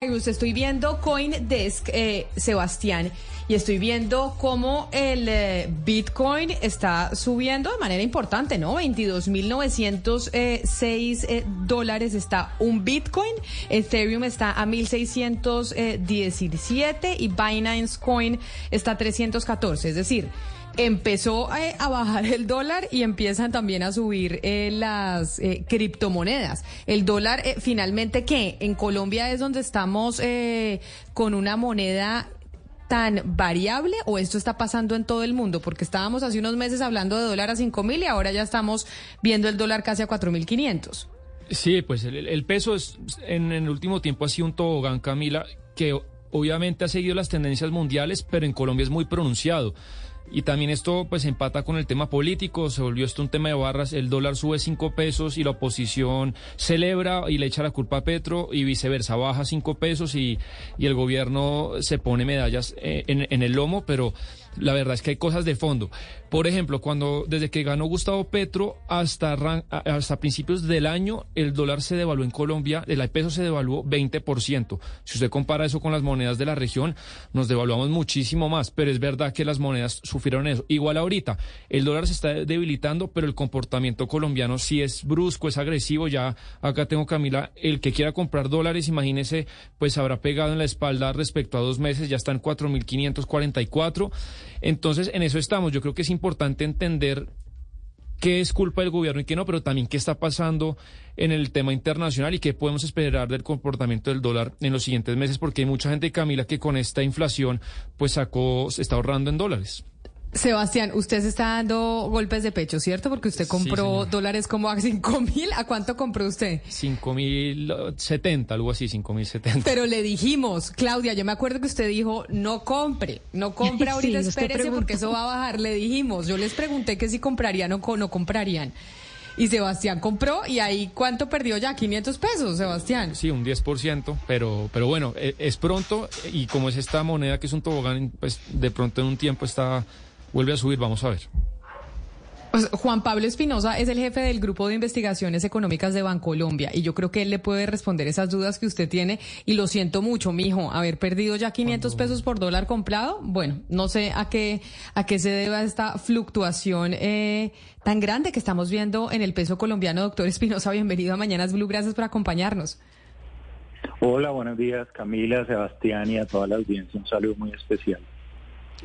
Estoy viendo CoinDesk, eh, Sebastián, y estoy viendo cómo el eh, Bitcoin está subiendo de manera importante, ¿no? 22.906 eh, dólares está un Bitcoin, Ethereum está a 1.617 y Binance Coin está a 314, es decir empezó eh, a, bajar el dólar y empiezan también a subir eh, las eh, criptomonedas. El dólar, finalmente, ¿qué? En Colombia es donde estamos con una moneda tan variable o esto está pasando en todo el mundo? Porque estábamos hace unos meses hablando de dólar a 5 mil y ahora ya estamos viendo el dólar casi a 4 mil 500. Sí, pues el, peso es, en, en, el último tiempo ha sido un tobogán, Camila, que obviamente ha seguido las tendencias mundiales, pero en Colombia es muy pronunciado. Y también esto pues empata con el tema político, se volvió esto un tema de barras, el dólar sube cinco pesos y la oposición celebra y le echa la culpa a Petro y viceversa, baja cinco pesos y, y el gobierno se pone medallas eh, en, en el lomo, pero la verdad es que hay cosas de fondo. Por ejemplo, cuando desde que ganó Gustavo Petro hasta, hasta principios del año, el dólar se devaluó en Colombia, el peso se devaluó 20%. Si usted compara eso con las monedas de la región, nos devaluamos muchísimo más, pero es verdad que las monedas sufrieron eso. Igual ahorita, el dólar se está debilitando, pero el comportamiento colombiano sí es brusco, es agresivo. Ya acá tengo Camila, el que quiera comprar dólares, imagínese, pues habrá pegado en la espalda respecto a dos meses, ya están 4.544. Entonces, en eso estamos. Yo creo que es importante entender qué es culpa del gobierno y qué no, pero también qué está pasando en el tema internacional y qué podemos esperar del comportamiento del dólar en los siguientes meses, porque hay mucha gente, Camila, que con esta inflación, pues sacó, se está ahorrando en dólares. Sebastián, usted se está dando golpes de pecho, ¿cierto? Porque usted compró dólares como a cinco mil. ¿A cuánto compró usted? Cinco mil setenta, algo así, cinco mil setenta. Pero le dijimos, Claudia, yo me acuerdo que usted dijo, no compre, no compre ahorita, espérese porque eso va a bajar. Le dijimos, yo les pregunté que si comprarían o no comprarían. Y Sebastián compró y ahí ¿cuánto perdió ya? 500 pesos, Sebastián. Sí, un 10%, pero, pero bueno, e, es pronto y como es esta moneda que es un tobogán, pues de pronto en un tiempo está vuelve a subir, vamos a ver. Pues, Juan Pablo Espinosa es el jefe del Grupo de Investigaciones Económicas de Bancolombia y yo creo que él le puede responder esas dudas que usted tiene y lo siento mucho, mijo, haber perdido ya 500 pesos por dólar comprado. Bueno, no sé a qué a qué se deba esta fluctuación eh, tan grande que estamos viendo en el peso colombiano. Doctor Espinosa, bienvenido a Mañanas Blue, gracias por acompañarnos. Hola, buenos días Camila, Sebastián y a toda la audiencia. Un saludo muy especial.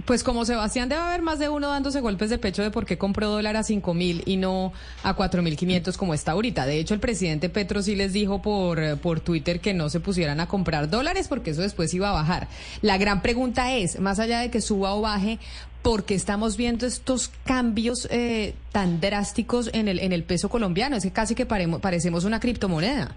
Pues como Sebastián debe haber más de uno dándose golpes de pecho de por qué compró dólar a cinco mil y no a cuatro mil quinientos como está ahorita. De hecho, el presidente Petro sí les dijo por, por Twitter que no se pusieran a comprar dólares porque eso después iba a bajar. La gran pregunta es, más allá de que suba o baje, ¿por qué estamos viendo estos cambios eh, tan drásticos en el, en el peso colombiano? Es que casi que parecemos una criptomoneda.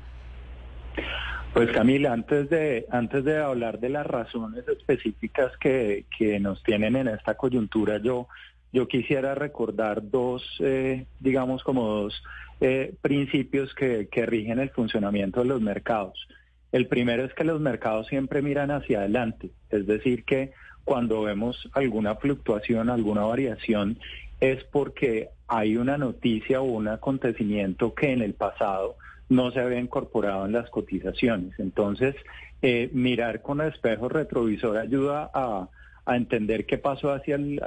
Pues Camila, antes de, antes de hablar de las razones específicas que, que nos tienen en esta coyuntura, yo, yo quisiera recordar dos, eh, digamos, como dos eh, principios que, que rigen el funcionamiento de los mercados. El primero es que los mercados siempre miran hacia adelante, es decir, que cuando vemos alguna fluctuación, alguna variación, es porque hay una noticia o un acontecimiento que en el pasado no se había incorporado en las cotizaciones. Entonces, eh, mirar con espejo retrovisor ayuda a, entender qué pasó hacia el,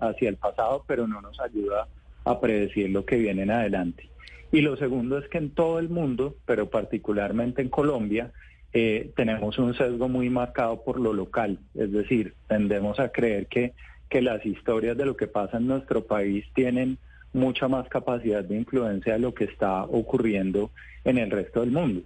hacia el pasado, pero no nos ayuda a predecir lo que viene en adelante. Y lo segundo es que en todo el mundo, pero particularmente en Colombia, eh, tenemos un sesgo muy marcado por lo local, es decir, tendemos a creer que, que las historias de lo que pasa en nuestro país tienen mucha más capacidad de influencia de lo que está ocurriendo en el resto del mundo.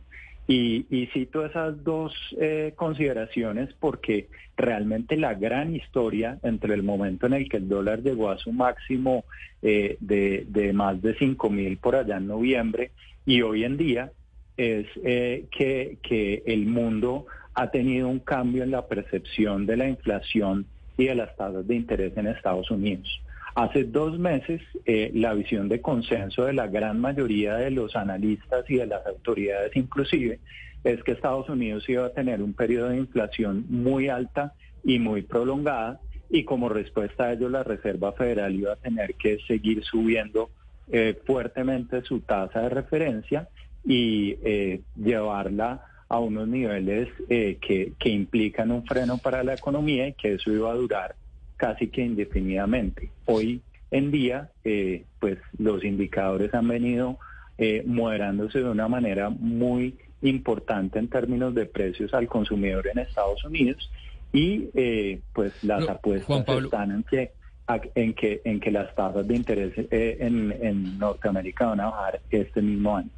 Y, y cito esas dos eh, consideraciones porque realmente la gran historia entre el momento en el que el dólar llegó a su máximo eh, de, más de 5 mil por allá en noviembre y hoy en día es eh, que el mundo ha tenido un cambio en la percepción de la inflación y de las tasas de interés en Estados Unidos. Hace dos meses, eh, la visión de consenso de la gran mayoría de los analistas y de las autoridades inclusive es que Estados Unidos iba a tener un periodo de inflación muy alta y muy prolongada y como respuesta a ello la Reserva Federal iba a tener que seguir subiendo eh, fuertemente su tasa de referencia y eh, llevarla a unos niveles eh, que, que implican un freno para la economía y que eso iba a durar casi que indefinidamente. Hoy en día, eh, pues los indicadores han venido eh, moderándose de una manera muy importante en términos de precios al consumidor en Estados Unidos y eh, pues las apuestas están en que en que en que las tasas de interés eh, en, Norteamérica van a bajar este mismo año.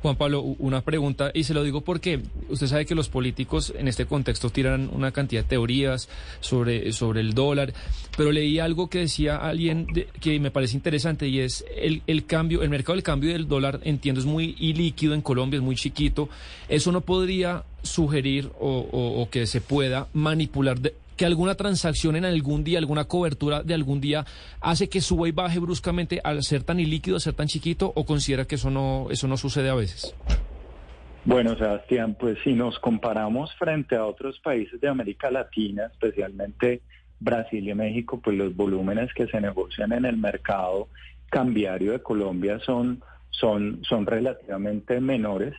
Juan Pablo, una pregunta, y se lo digo porque usted sabe que los políticos en este contexto tiran una cantidad de teorías sobre, sobre el dólar, pero leí algo que decía alguien que me parece interesante y es el, el cambio, el mercado del cambio del dólar, entiendo, es muy ilíquido en Colombia, es muy chiquito. Eso no podría sugerir o, o que se pueda manipular de, que alguna transacción en algún día, alguna cobertura de algún día hace que suba y baje bruscamente al ser tan ilíquido, ser tan chiquito, o considera que eso no, eso no sucede a veces? Bueno, Sebastián, pues si nos comparamos frente a otros países de América Latina, especialmente Brasil y México, pues los volúmenes que se negocian en el mercado cambiario de Colombia son, son, son relativamente menores,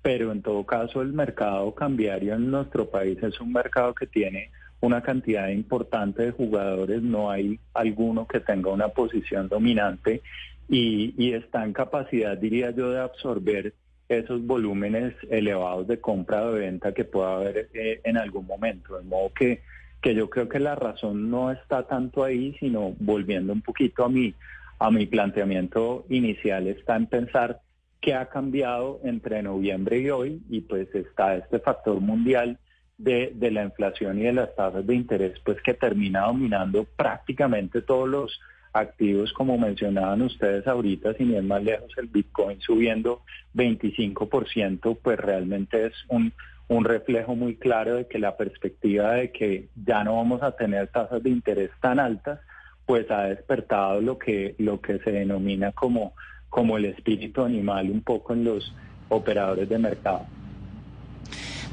pero en todo caso el mercado cambiario en nuestro país es un mercado que tiene una cantidad importante de jugadores, no hay alguno que tenga una posición dominante y, está en capacidad, diría yo, de absorber esos volúmenes elevados de compra o de venta que pueda haber eh, en algún momento. De modo que, que yo creo que la razón no está tanto ahí, sino volviendo un poquito a mi, a mi planteamiento inicial, está en pensar qué ha cambiado entre noviembre y hoy y pues está este factor mundial de, la inflación y de las tasas de interés, pues que termina dominando prácticamente todos los activos, como mencionaban ustedes ahorita, sin ir más lejos, el Bitcoin subiendo 25%, pues realmente es un, un reflejo muy claro de que la perspectiva de que ya no vamos a tener tasas de interés tan altas, pues ha despertado lo que, lo que se denomina como, como el espíritu animal un poco en los operadores de mercado.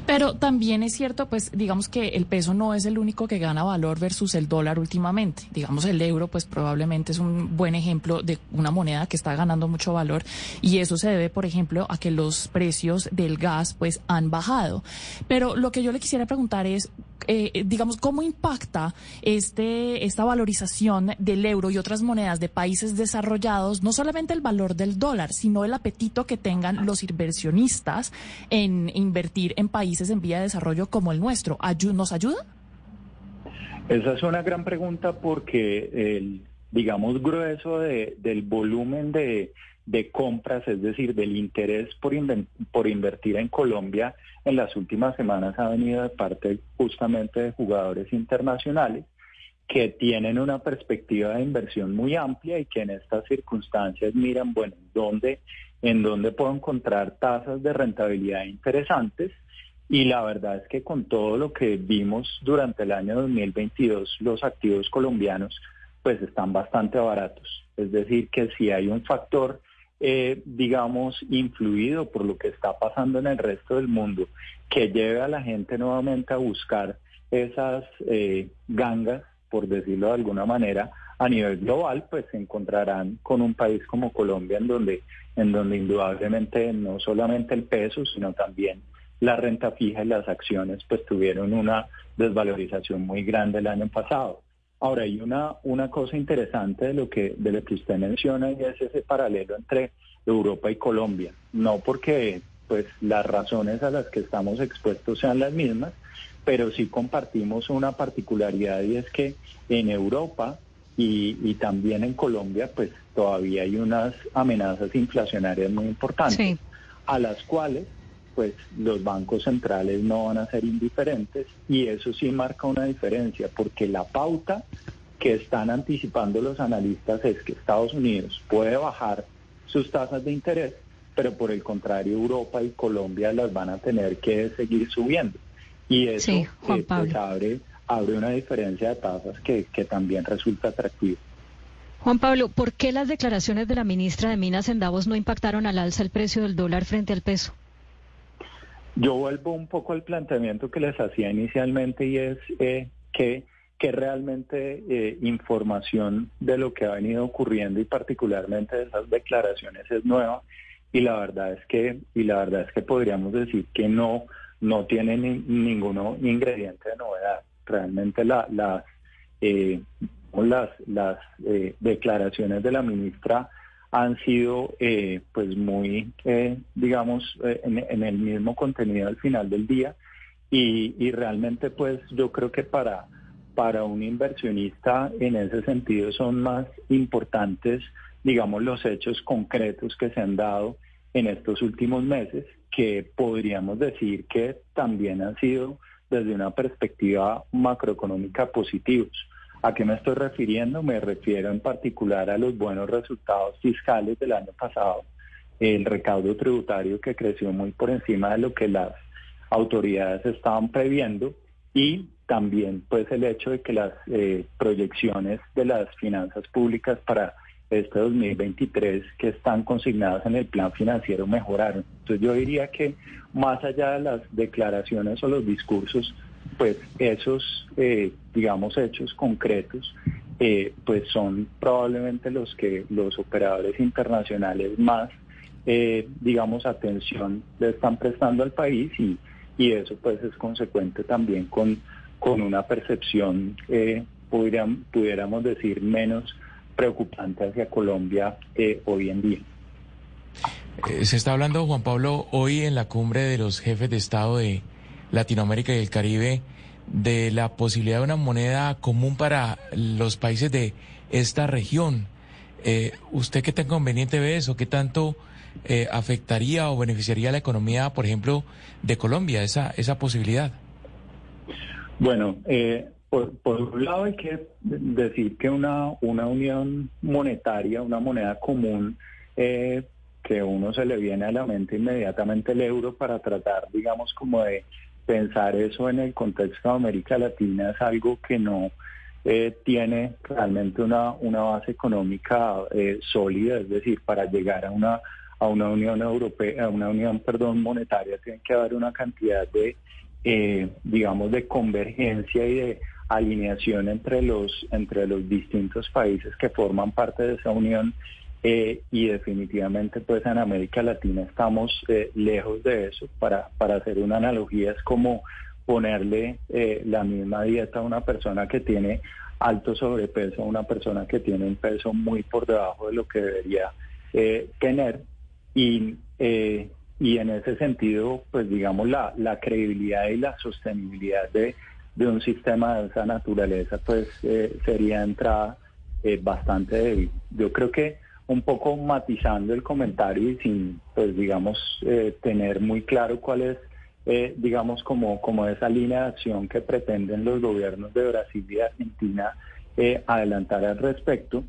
Pero también es cierto, pues digamos que el peso no es el único que gana valor versus el dólar últimamente. Digamos el euro, pues probablemente es un buen ejemplo de una moneda que está ganando mucho valor y eso se debe, por ejemplo, a que los precios del gas pues han bajado. Pero lo que yo le quisiera preguntar es, eh, digamos, cómo impacta este esta valorización del euro y otras monedas de países desarrollados, no solamente el valor del dólar, sino el apetito que tengan los inversionistas en invertir en países en vía de desarrollo como el nuestro? ¿Nos ayuda? Esa es una gran pregunta porque el, digamos, grueso del volumen de, compras, es decir, del interés por, por invertir en Colombia en las últimas semanas ha venido de parte justamente de jugadores internacionales que tienen una perspectiva de inversión muy amplia y que en estas circunstancias miran, bueno, ¿dónde, en dónde puedo encontrar tasas de rentabilidad interesantes y la verdad es que con todo lo que vimos durante el año 2022, los activos colombianos pues están bastante baratos. Es decir, que si hay un factor, eh, digamos, influido por lo que está pasando en el resto del mundo, que lleve a la gente nuevamente a buscar esas eh, gangas, por decirlo de alguna manera, a nivel global, pues se encontrarán con un país como Colombia en donde, en donde indudablemente no solamente el peso, sino también la renta fija y las acciones pues tuvieron una desvalorización muy grande el año pasado. Ahora hay una, una cosa interesante de lo que de lo que usted menciona y es ese paralelo entre Europa y Colombia. No porque pues las razones a las que estamos expuestos sean las mismas, pero sí compartimos una particularidad y es que en Europa y, y también en Colombia pues todavía hay unas amenazas inflacionarias muy importantes a las cuales pues los bancos centrales no van a ser indiferentes y eso sí marca una diferencia porque la pauta que están anticipando los analistas es que Estados Unidos puede bajar sus tasas de interés, pero por el contrario Europa y Colombia las van a tener que seguir subiendo. Y eso eh, pues, abre, abre una diferencia de tasas que, que también resulta atractiva. Juan Pablo, ¿por qué las declaraciones de la ministra de Minas en Davos no impactaron al alza el precio del dólar frente al peso? Yo vuelvo un poco al planteamiento que les hacía inicialmente y es eh, que, que realmente eh, información de lo que ha venido ocurriendo y particularmente de esas declaraciones es nueva y la verdad es que y la verdad es que podríamos decir que no no tiene ninguno ingrediente de novedad. Realmente la, las, eh, las, las eh, declaraciones de la ministra han sido eh, pues muy, digamos, en, el mismo contenido al final del día y, y realmente pues yo creo que para, para un inversionista en ese sentido son más importantes, digamos, los hechos concretos que se han dado en estos últimos meses, que podríamos decir que también han sido desde una perspectiva macroeconómica positivos. ¿A qué me estoy refiriendo? Me refiero en particular a los buenos resultados fiscales del año pasado, el recaudo tributario que creció muy por encima de lo que las autoridades estaban previendo y también pues el hecho de que las eh, proyecciones de las finanzas públicas para este 2023 que están consignadas en el plan financiero mejoraron. Entonces yo diría que más allá de las declaraciones o los discursos, pues esos, eh, digamos, hechos concretos, eh, pues son probablemente los que los operadores internacionales más, eh, digamos, atención le están prestando al país y, y eso pues es consecuente también con, con una percepción, pudiéramos decir, menos preocupante hacia Colombia eh, hoy en día. Eh, se está hablando, Juan Pablo, hoy en la cumbre de los jefes de Estado de Latinoamérica y el Caribe de la posibilidad de una moneda común para los países de esta región. Eh, ¿Usted qué tan conveniente ve eso? ¿Qué tanto afectaría o beneficiaría la economía, por ejemplo, de Colombia, esa, esa posibilidad? Bueno, eh, por, un lado hay que decir que una, una unión monetaria, una moneda común, eh, que uno se le viene a la mente inmediatamente el euro para tratar, digamos, como de pensar eso en el contexto de América Latina es algo que no eh, tiene realmente una, una base económica eh, sólida, es decir, para llegar a una a una unión europea, a una unión, perdón, monetaria, tiene que haber una cantidad de, digamos, de convergencia y de alineación entre los, entre los distintos países que forman parte de esa unión eh, y definitivamente pues en América Latina estamos eh, lejos de eso. Para, para hacer una analogía es como ponerle eh, la misma dieta a una persona que tiene alto sobrepeso a una persona que tiene un peso muy por debajo de lo que debería tener y, y en ese sentido pues digamos la, la credibilidad y la sostenibilidad de de un sistema de esa naturaleza, pues eh, sería entrada eh, bastante débil. Yo creo que un poco matizando el comentario y sin, pues digamos, eh, tener muy claro cuál es, digamos, como, como esa línea de acción que pretenden los gobiernos de Brasil y Argentina adelantar al respecto,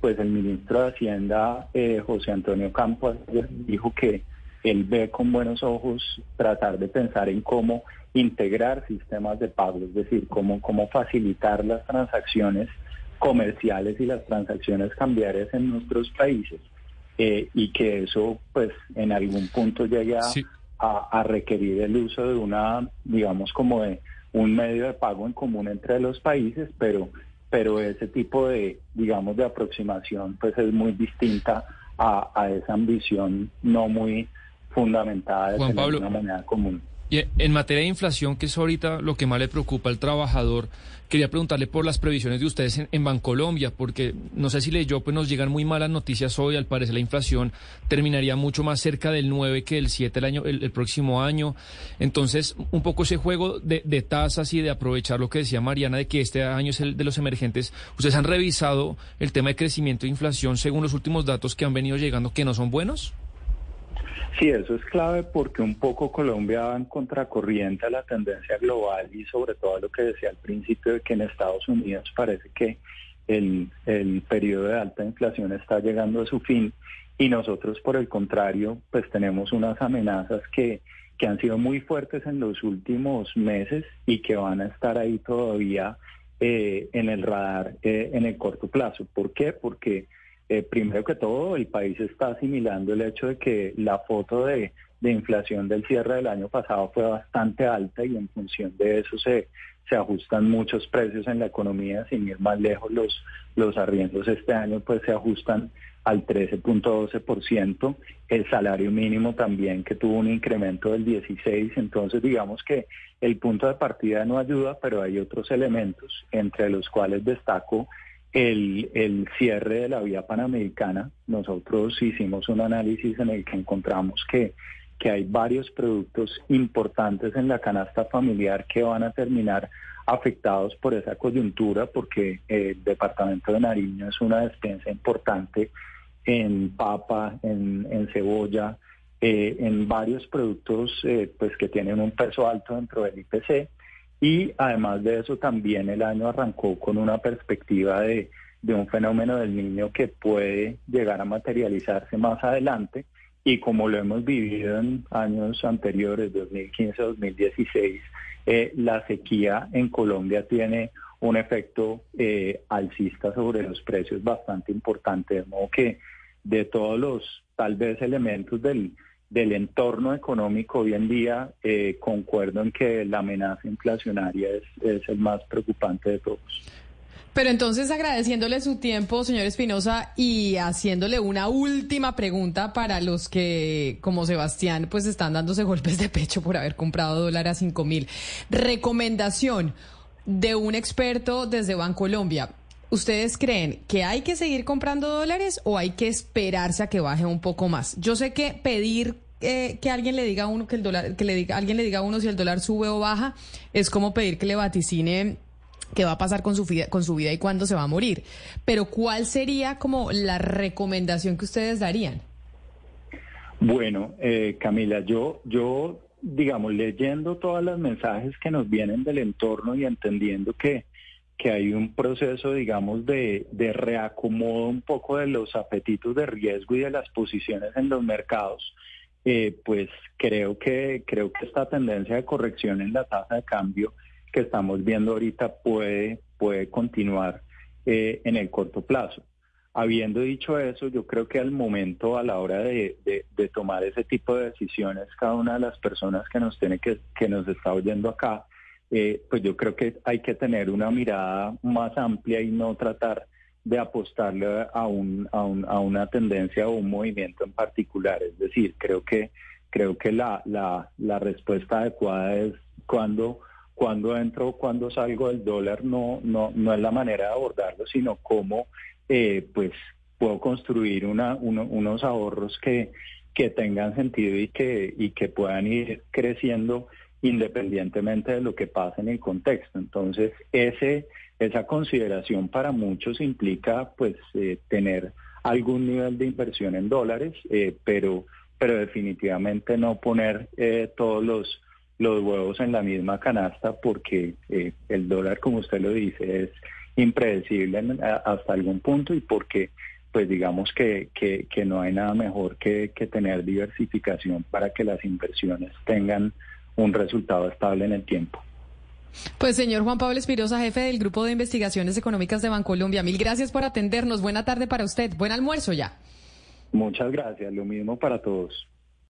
pues el ministro de Hacienda, José Antonio Campos, dijo que él ve con buenos ojos tratar de pensar en cómo integrar sistemas de pago, es decir, cómo, cómo facilitar las transacciones comerciales y las transacciones cambiarias en nuestros países eh, y que eso pues en algún punto llegue a, requerir el uso de una, digamos, como de un medio de pago en común entre los países, pero, pero ese tipo de, digamos, de aproximación pues es muy distinta a, a esa ambición no muy fundamentada de tener una moneda común. Y en materia de inflación, que es ahorita lo que más le preocupa al trabajador, quería preguntarle por las previsiones de ustedes en, Bancolombia, porque no sé si leyó, pues nos llegan muy malas noticias hoy. Al parecer la inflación terminaría mucho más cerca del 9 que del 7 el, año, el, próximo año. Entonces, un poco ese juego de, de, tasas y de aprovechar lo que decía Mariana, de que este año es el de los emergentes. ¿Ustedes han revisado el tema de crecimiento e inflación según los últimos datos que han venido llegando que no son buenos? Sí, eso es clave porque un poco Colombia va en contracorriente a la tendencia global y sobre todo a lo que decía al principio de que en Estados Unidos parece que el, el periodo de alta inflación está llegando a su fin y nosotros por el contrario pues tenemos unas amenazas que, que han sido muy fuertes en los últimos meses y que van a estar ahí todavía eh, en el radar eh, en el corto plazo. ¿Por qué? Porque eh, primero que todo, el país está asimilando el hecho de que la foto de inflación del cierre del año pasado fue bastante alta y en función de eso se, se ajustan muchos precios en la economía, sin ir más lejos los, los arriendos este año pues se ajustan al 13.12%, el salario mínimo también que tuvo un incremento del 16, entonces digamos que el punto de partida no ayuda, pero hay otros elementos entre los cuales destaco el, el cierre de la vía panamericana. Nosotros hicimos un análisis en el que encontramos que que hay varios productos importantes en la canasta familiar que van a terminar afectados por esa coyuntura porque el departamento de Nariño es una despensa importante en papa, en, cebolla, eh, en varios productos eh, pues que tienen un peso alto dentro del IPC y además de eso también el año arrancó con una perspectiva de, de un fenómeno del niño que puede llegar a materializarse más adelante. Y como lo hemos vivido en años anteriores, 2015-2016, eh, la sequía en Colombia tiene un efecto eh, alcista sobre los precios bastante importante, de modo que de todos los tal vez elementos del, del entorno económico hoy en día, eh, concuerdo en que la amenaza inflacionaria es, es el más preocupante de todos. Pero entonces agradeciéndole su tiempo, señor Espinosa, y haciéndole una última pregunta para los que, como Sebastián, pues están dándose golpes de pecho por haber comprado dólar a cinco mil. Recomendación de un experto desde Bancolombia. ¿Ustedes creen que hay que seguir comprando dólares o hay que esperarse a que baje un poco más? Yo sé que pedir eh, que alguien le diga a uno que el dólar, que le diga, alguien le diga a uno si el dólar sube o baja, es como pedir que le vaticine qué va a pasar con su vida, con su vida y cuándo se va a morir. Pero ¿cuál sería como la recomendación que ustedes darían? Bueno, eh, Camila, yo, yo, digamos, leyendo todos los mensajes que nos vienen del entorno y entendiendo que, que hay un proceso, digamos, de, de reacomodo un poco de los apetitos de riesgo y de las posiciones en los mercados, eh, pues creo que, creo que esta tendencia de corrección en la tasa de cambio que estamos viendo ahorita puede, puede continuar eh, en el corto plazo. Habiendo dicho eso, yo creo que al momento, a la hora de, tomar ese tipo de decisiones, cada una de las personas que nos tiene que, que nos está oyendo acá, eh, pues yo creo que hay que tener una mirada más amplia y no tratar de apostarle a, un, a, un, a una tendencia o un movimiento en particular. Es decir, creo que creo que la, la, la respuesta adecuada es cuando cuando entro cuando salgo del dólar no, no, no es la manera de abordarlo, sino cómo eh, pues puedo construir una, unos ahorros que, que tengan sentido y que, y que puedan ir creciendo independientemente de lo que pase en el contexto. Entonces, ese, esa consideración para muchos implica pues eh, tener algún nivel de inversión en dólares, eh, pero, pero definitivamente no poner todos los los huevos en la misma canasta porque eh, el dólar, como usted lo dice, es impredecible hasta algún punto y porque pues digamos que, que, no hay nada mejor que, que tener diversificación para que las inversiones tengan un resultado estable en el tiempo. Pues señor Juan Pablo Espirosa, jefe del Grupo de Investigaciones Económicas de Bancolombia, mil gracias por atendernos. Buena tarde para usted. Buen almuerzo ya. Muchas gracias. Lo mismo para todos.